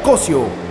Cosio.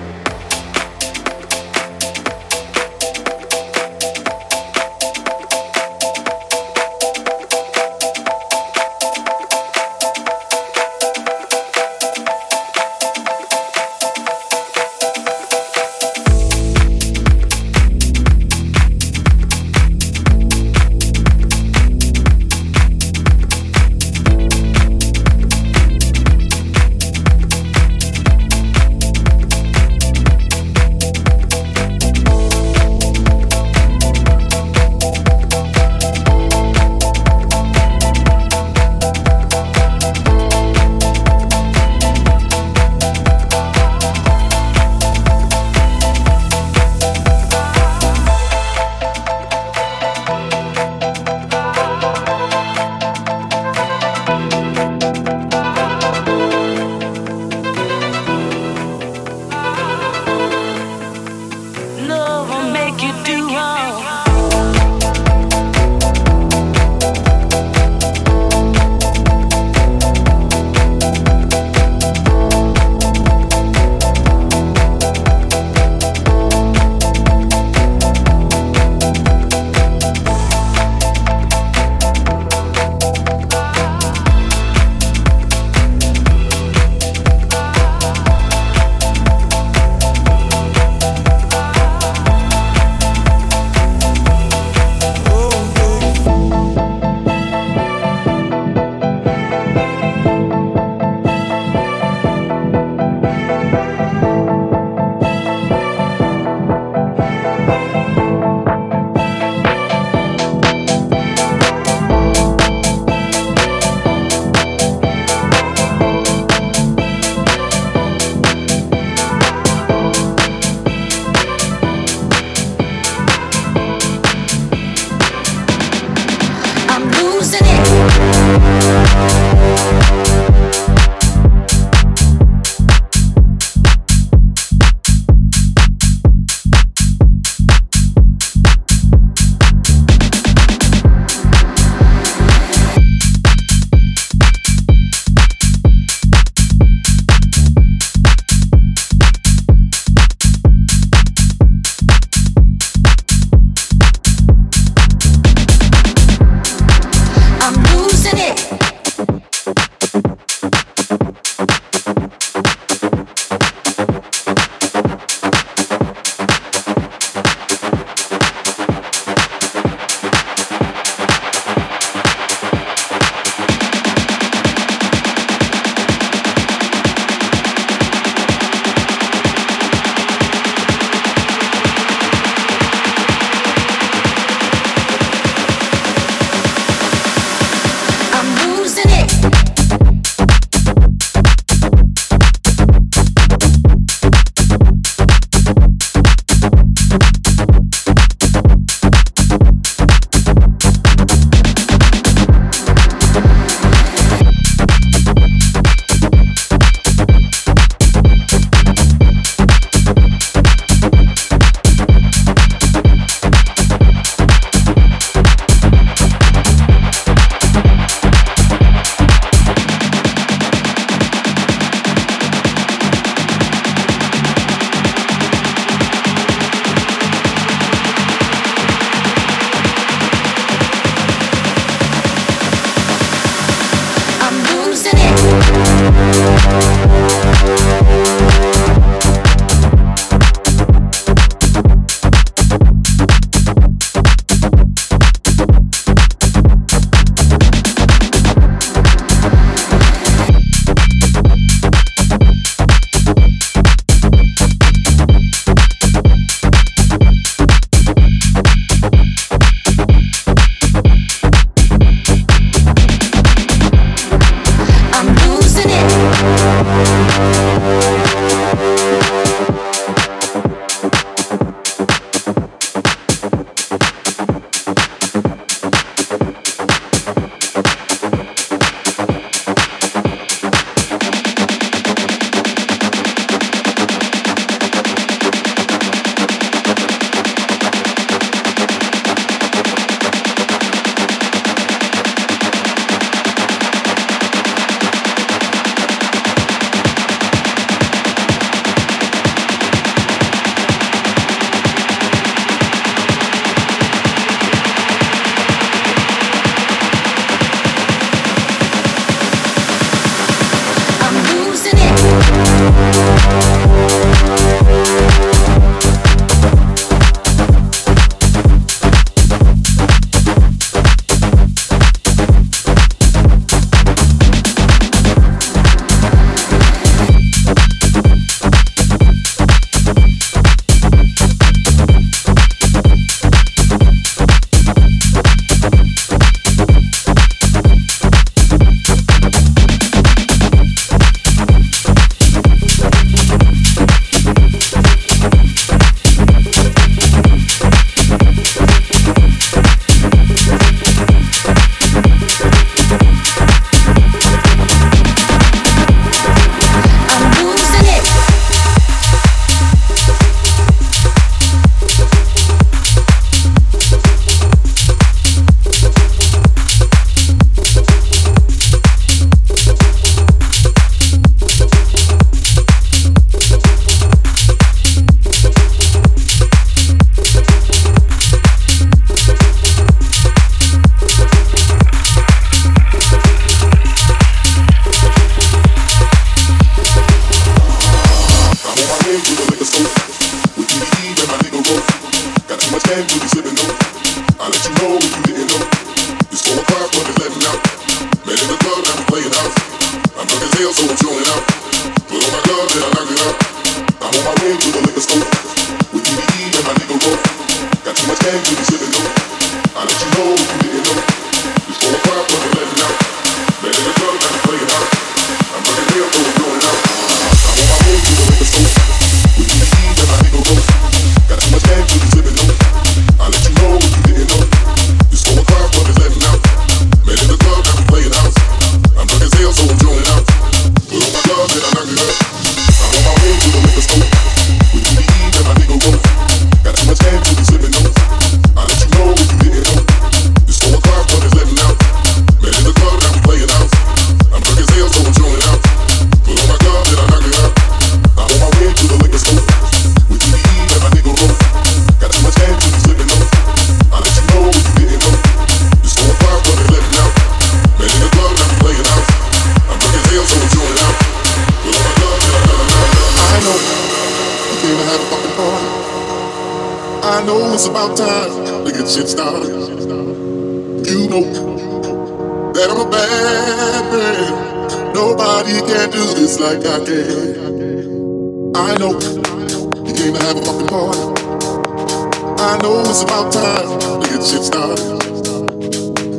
It's about time to get shit started.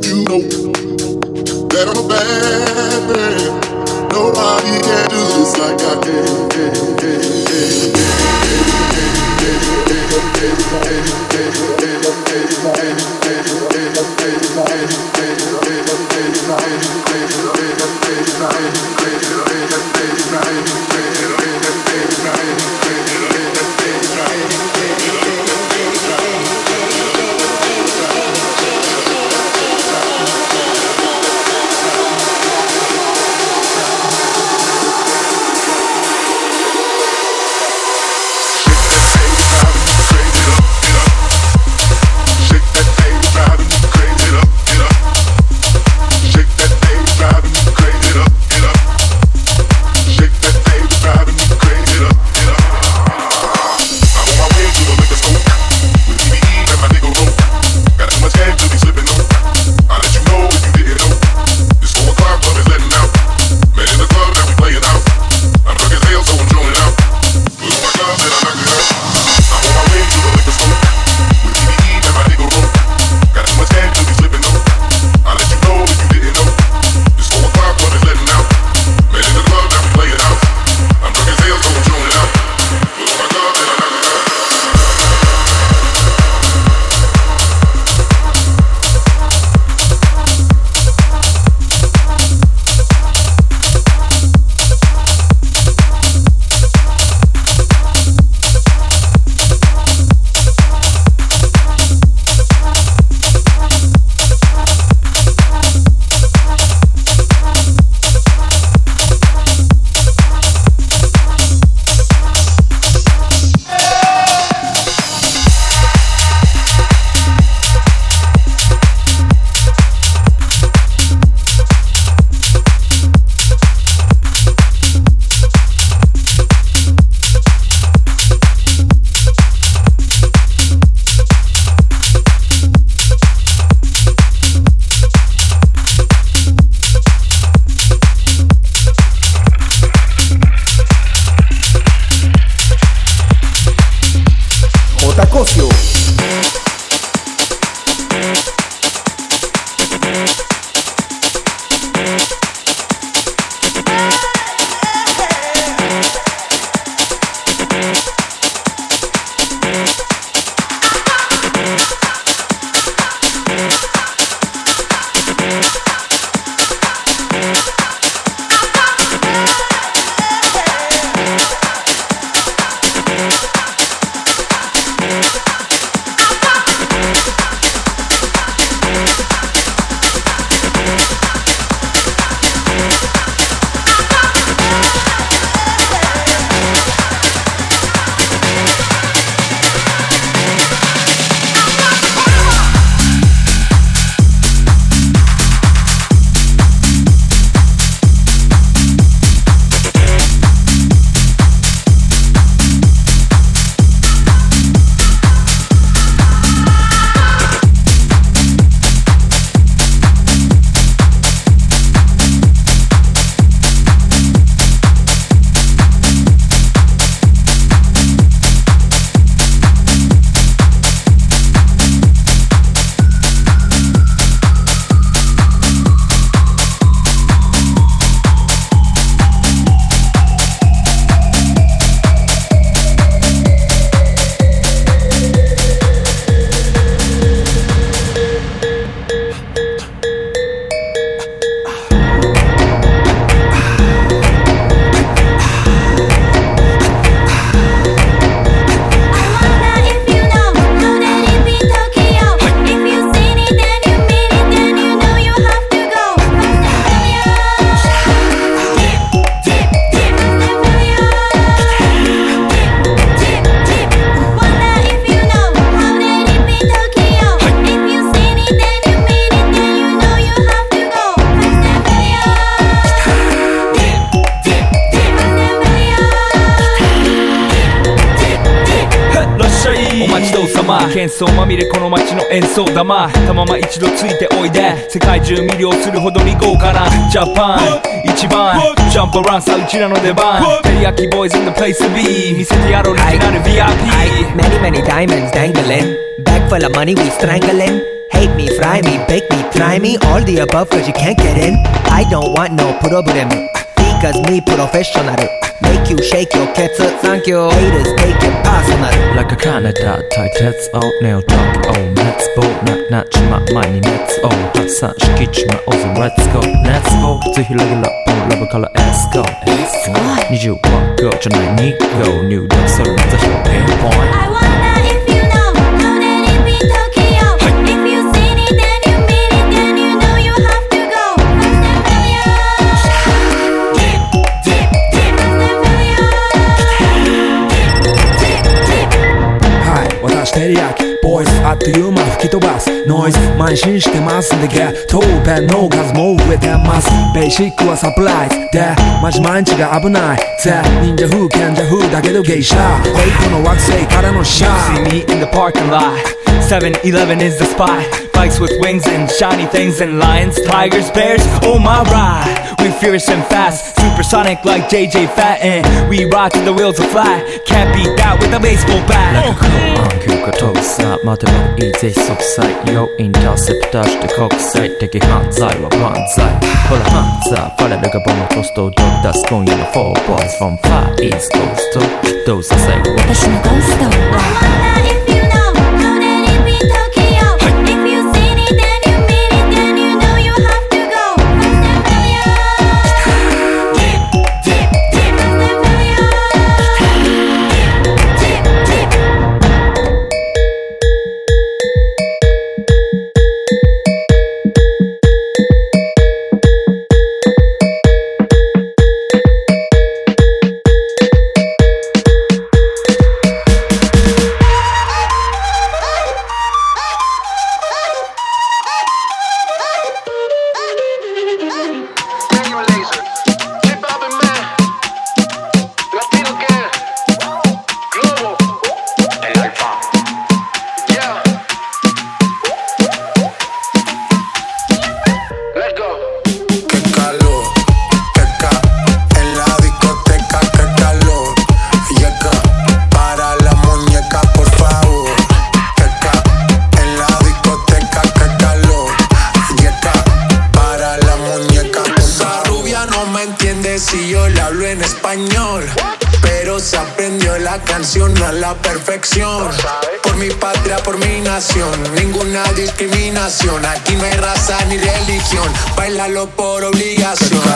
You know that I'm a bad man. Nobody can do this like I can. 中魅了するほどに豪華なジャパン一番ジャンプランさうちらの出番テリヤキボーイズ in the place to be 見せてやろうオリジナル VIP Many many diamonds dangling Bag full of money we strangling Hate me, fry me, bake me, try me All the above cause you can't get in I don't want no problem Because me professional Make you shake your cats Thank you Haters take it personal Like a Canada 対鉄をネオトークを熱望ななちま前に熱を発散しきちまおず Let's go 熱望ぜひレギュラーポンラブからエスコ20ワッゴじゃない2号入力それまたひょピンポイント I wonder if ボイスあっという間吹き飛ばす。ノイズ慢心してますんでゲットペンの数も増えてます。ベーシックはサプライズ。でマジ毎日が危ない。ぜ忍者風賢者風だけど芸者フェイクの惑星からのシャ See ー me in the parking lot. 7-Eleven is the spot. Bikes with wings and shiny things and lions, tigers, bears. Oh my ride. We fierce and fast, supersonic like JJ Fat, and we ride till the wheels are flat. Can't beat that with a baseball bat. 空休暇飛ぶさ待てばいいぜ即歳よインターセプターして国際的犯罪は万歳ほらハンザーファレルがボムトストをドッ出す今夜の4 boys from far east coast どうさ最後は私のゴースト obligación.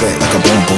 like a boom boom.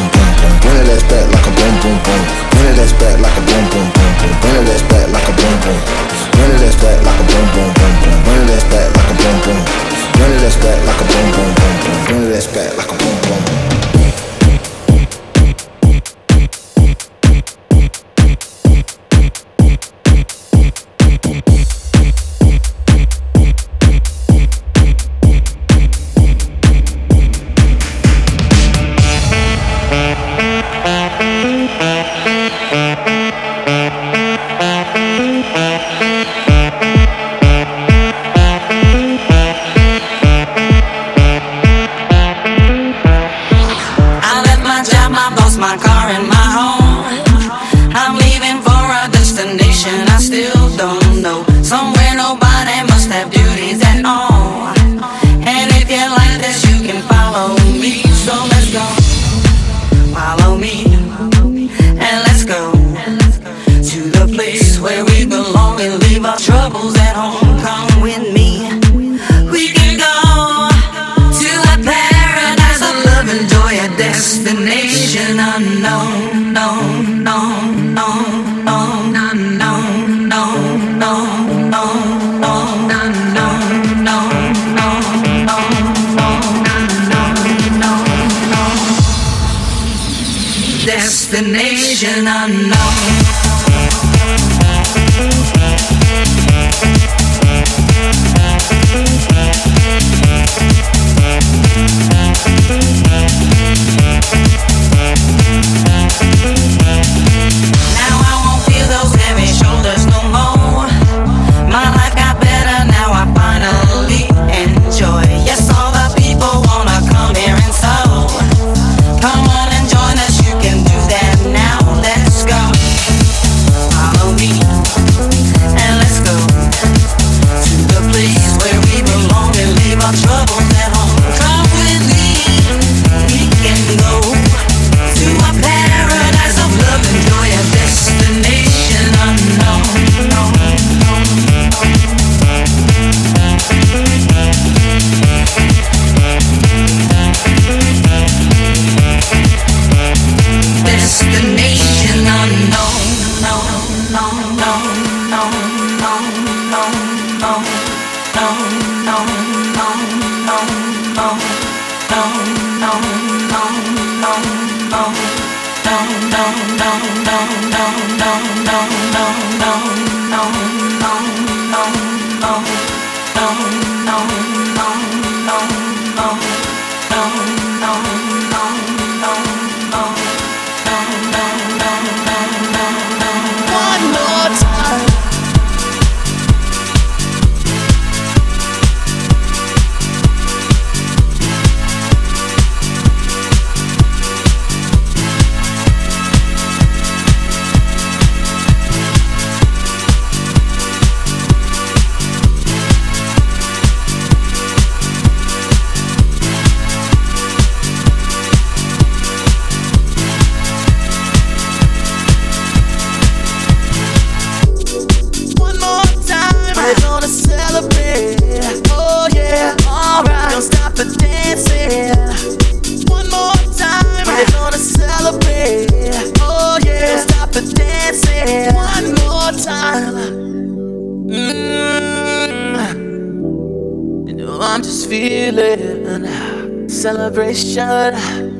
Alright. Don't stop the dancing. One more time, we're gonna celebrate. Oh yeah, don't stop the dancing. One more time. Mm. You know I'm just feeling celebration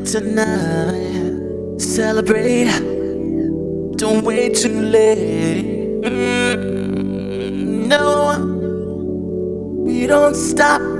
tonight. Celebrate. Don't wait too late. Mm, no, we don't stop.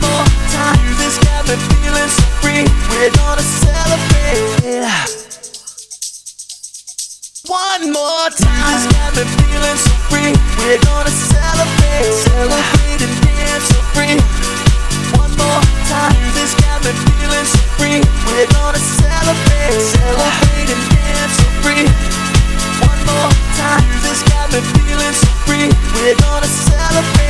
More time. Got me feeling so free. We're gonna celebrate. One more time. Got me feeling so free. We're gonna celebrate, celebrate and dance so free. One more time. Got me feeling so free. We're gonna celebrate, celebrate and dance so free. One more time. Got me feeling so free. We're gonna celebrate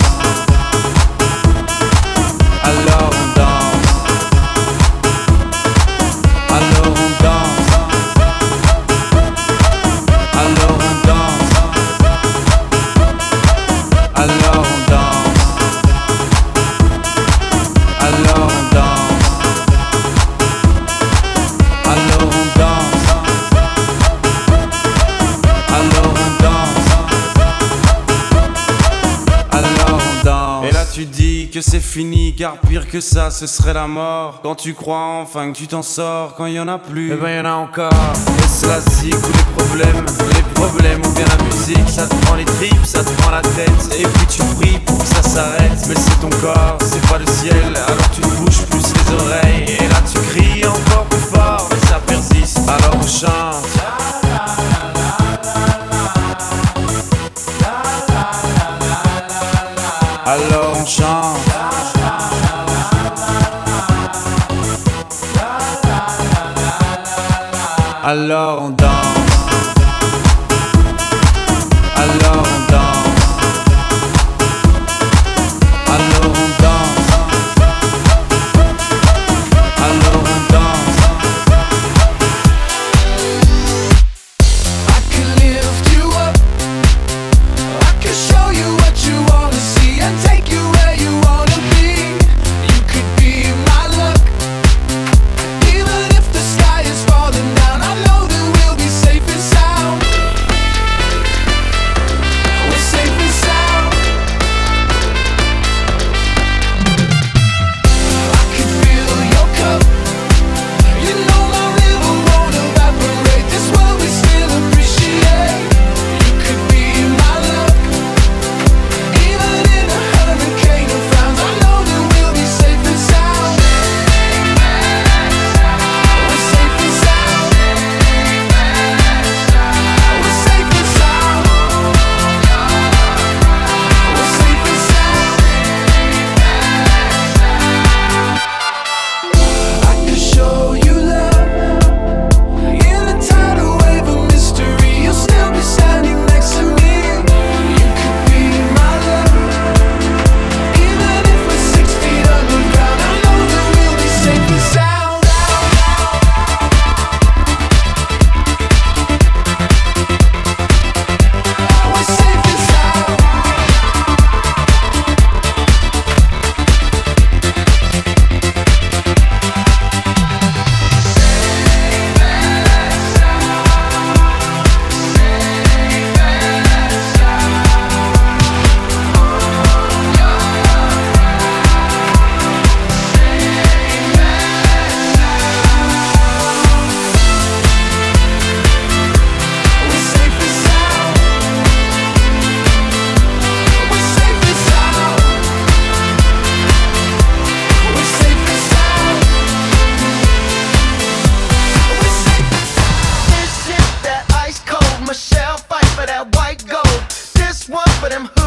tu dis que c'est fini car pire que ça ce serait la mort. Quand tu crois enfin que tu t'en sors quand il y en a plus Eh ben y en a encore. Et c'est la zik ou les problèmes Les problèmes ou bien la musique Ça te prend les tripes, ça te prend la tête. Et puis tu pries pour que ça s'arrête. Mais c'est ton corps, c'est pas le ciel Alors tu bouges plus les oreilles. Et là tu cries encore plus fort Mais ça persiste Alors on chante. Alors Alors on danse them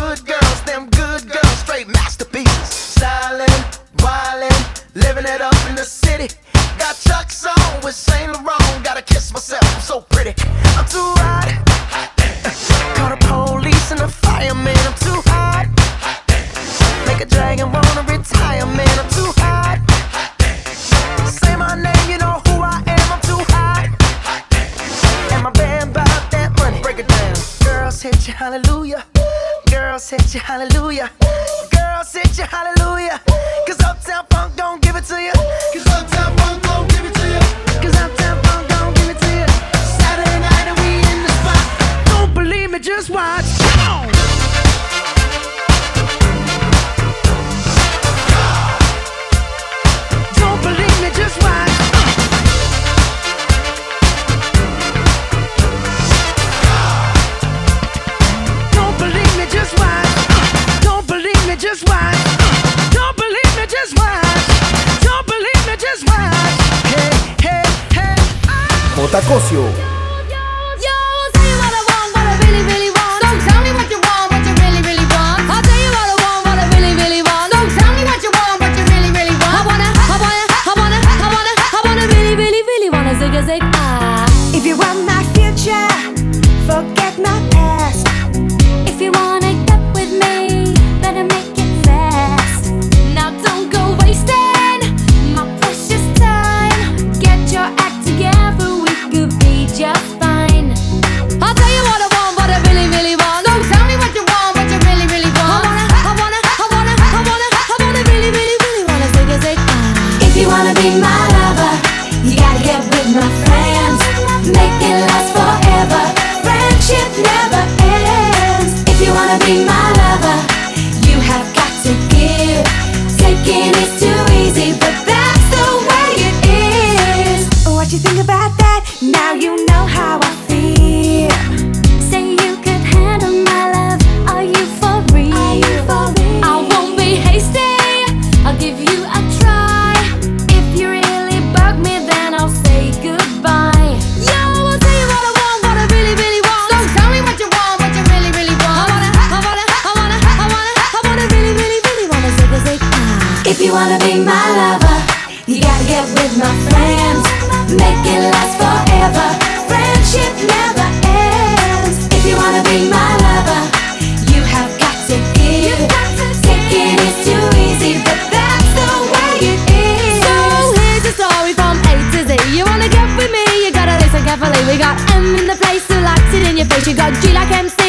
really wanna zig a zig ah. If you want We got M in the place. Who likes it in your face. You got G like MC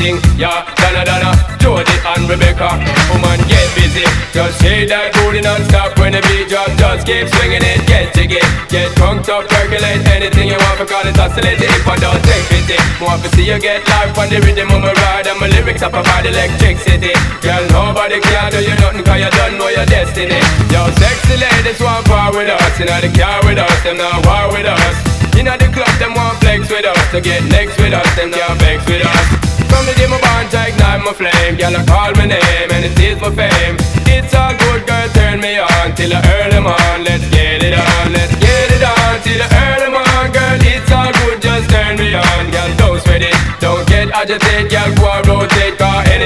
thing, yeah. Donna, Donna, Jody and Rebecca. Woman, get busy. Just shake that booty non-stop when the beat drop. Just keep swinging it, get jiggy. Get drunk up, percolate anything you want because it's oscillating. If I don't take pity, want to see you get life on the rhythm of my ride and my lyrics up about electricity. Girl, nobody can do you nothing cause you don't know your destiny. Yo, sexy ladies want part with us, you know the car with us, them not war with us. You know the club, them want flex with us, to get next with us, them can't vex with us. From the day my bond, I ignite my flame, girl, I call my name and it is my fame. It's all good, girl, turn me on till the early morn. Let's get it on, let's get it on till the early morn, girl. It's all good, just turn me on, girl. Don't sweat it, don't get agitated, girl. Go and rotate,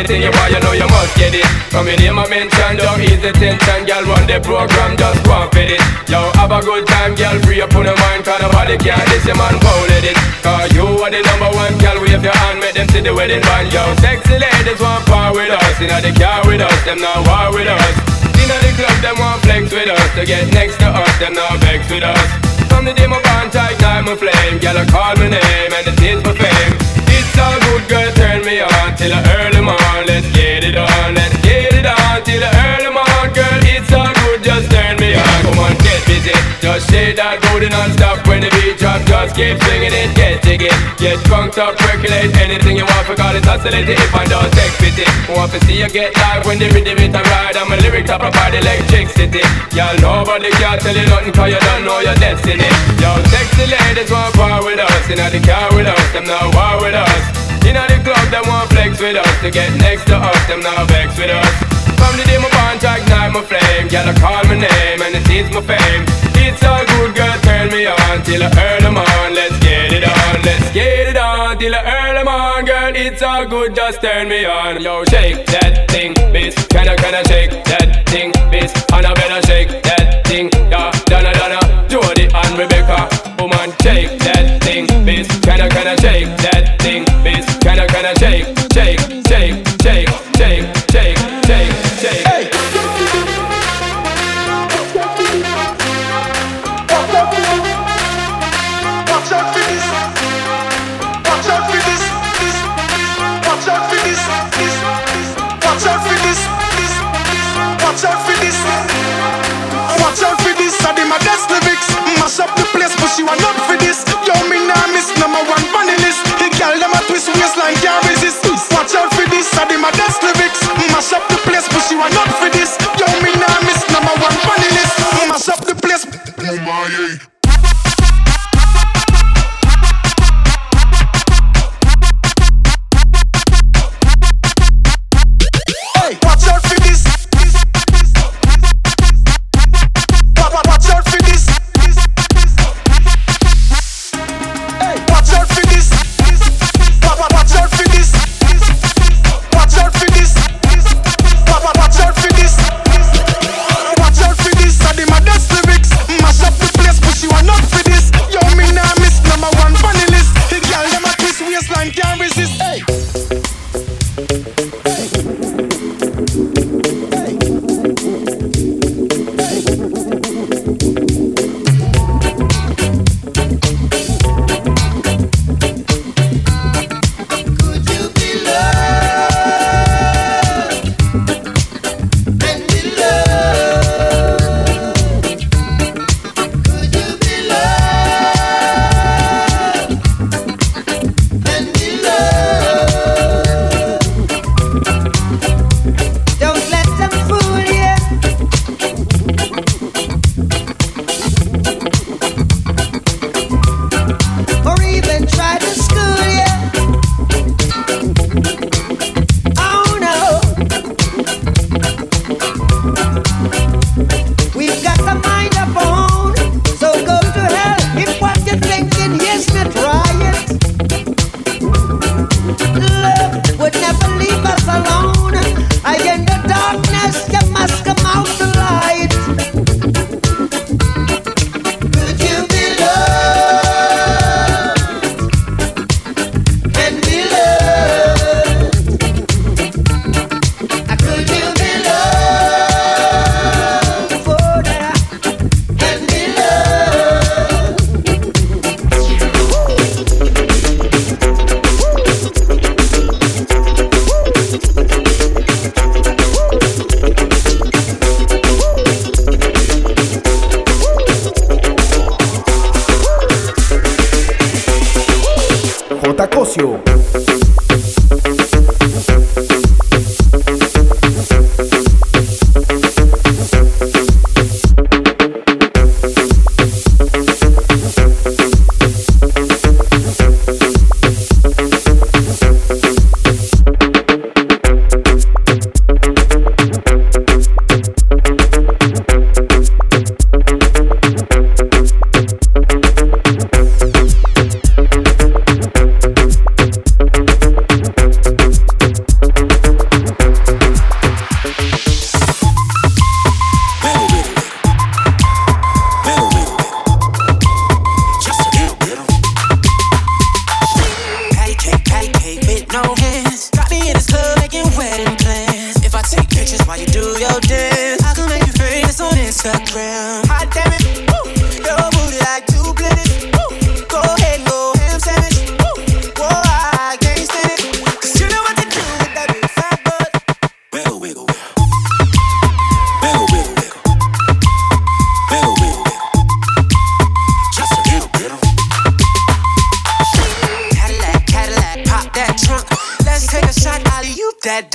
anything you know you must get it. From your name I mention, don't ease the tension, girl. Run the program, just go and fit it. Yo, have a good time, girl. Free up on your mind, cause nobody can this your man it. Cause you are the number one, girl. Wave your hand, make them see the wedding band, yo. Sexy ladies want part with us, you know the car with us, them not war with us. You know the club, them want flex with us, to get next to us, them not vex with us. From the day my bond, I ignite my flame, girl. I call my name and it is for fame. It's all good, girl. Turn me on till the early morn. Let's get it on, let's get it on till the early morn, girl. It's all good, just turn me on. Come on, get busy. Just play that booty non-stop when the beat drop. Just keep swinging it, get jiggy. Get drunk up, percolate. Anything you want Forgot it's oscillating if I don't take pity Want to see you get live when the rhythm it a ride. I'm a lyric top of the electricity. Y'all nobody can tell you nothing cause you don't know your destiny. Yo, sexy ladies want part with us. Inna the car with us, them not war with us Inna the club, them want flex with us. To get next to us, them now vex with us. From the day my bond ignite my flame I call my name and it is my fame. It's all good, girl, turn me on Till I earn them on, let's get it on Let's get it on, till I earn them on Girl, it's all good, just turn me on. Yo, shake that thing, miss Can I, can I shake that thing, miss And I better shake that thing, yeah. Donna, Donna, Jody and Rebecca. Woman, shake that thing, miss Can I, can I shake Oh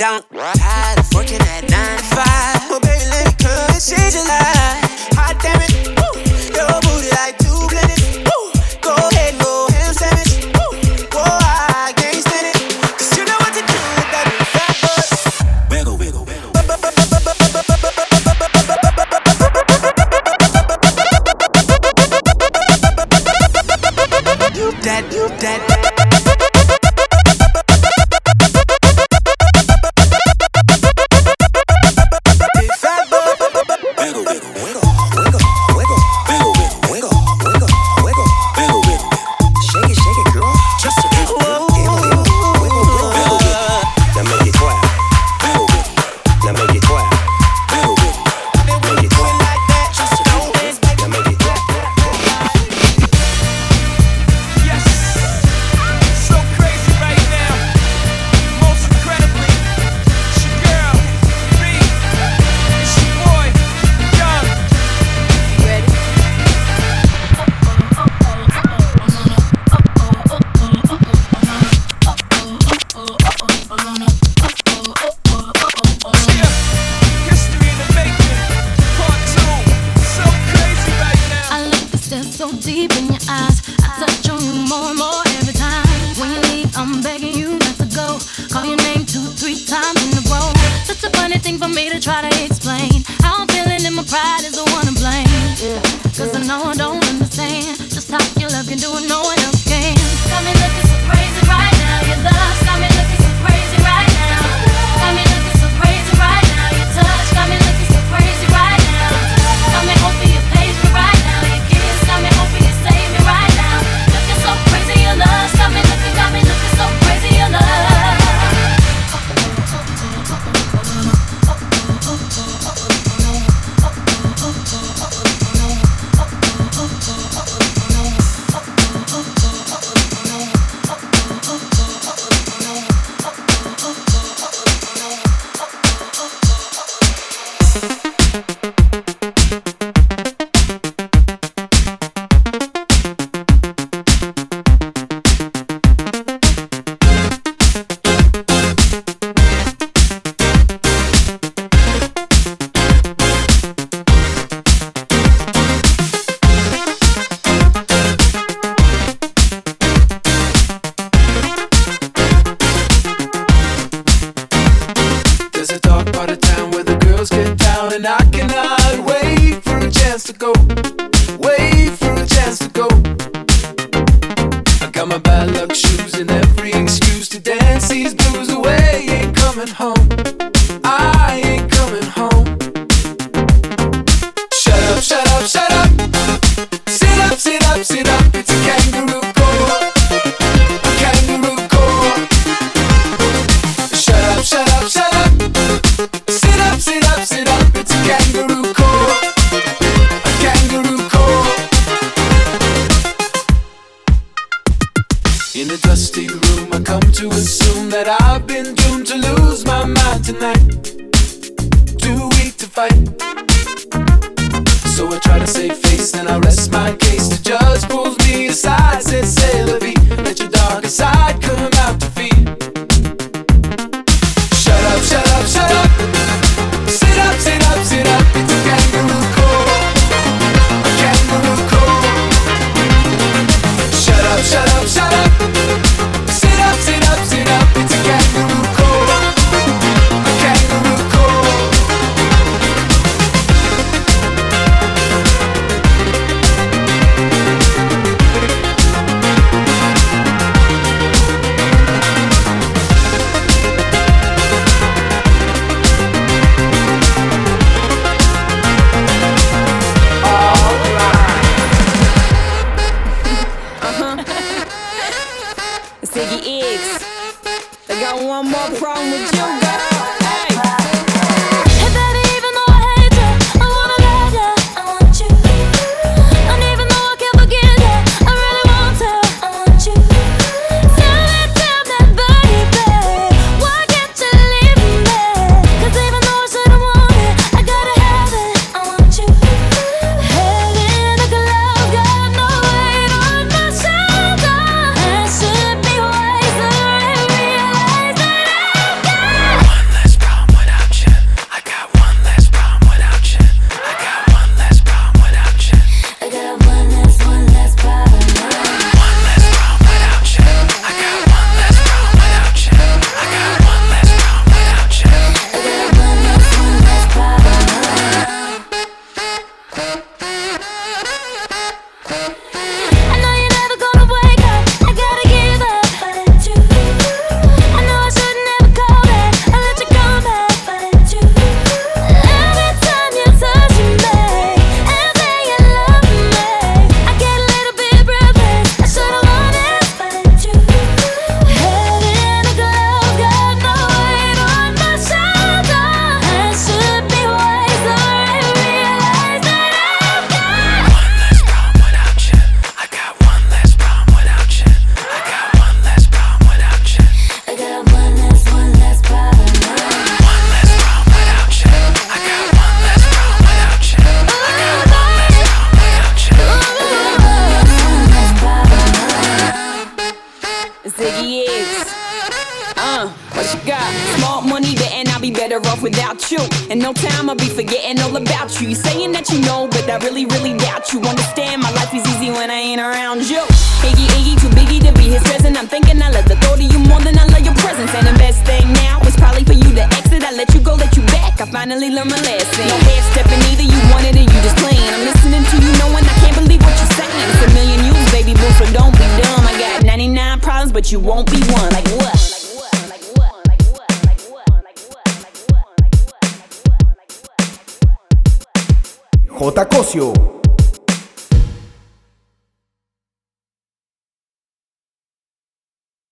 down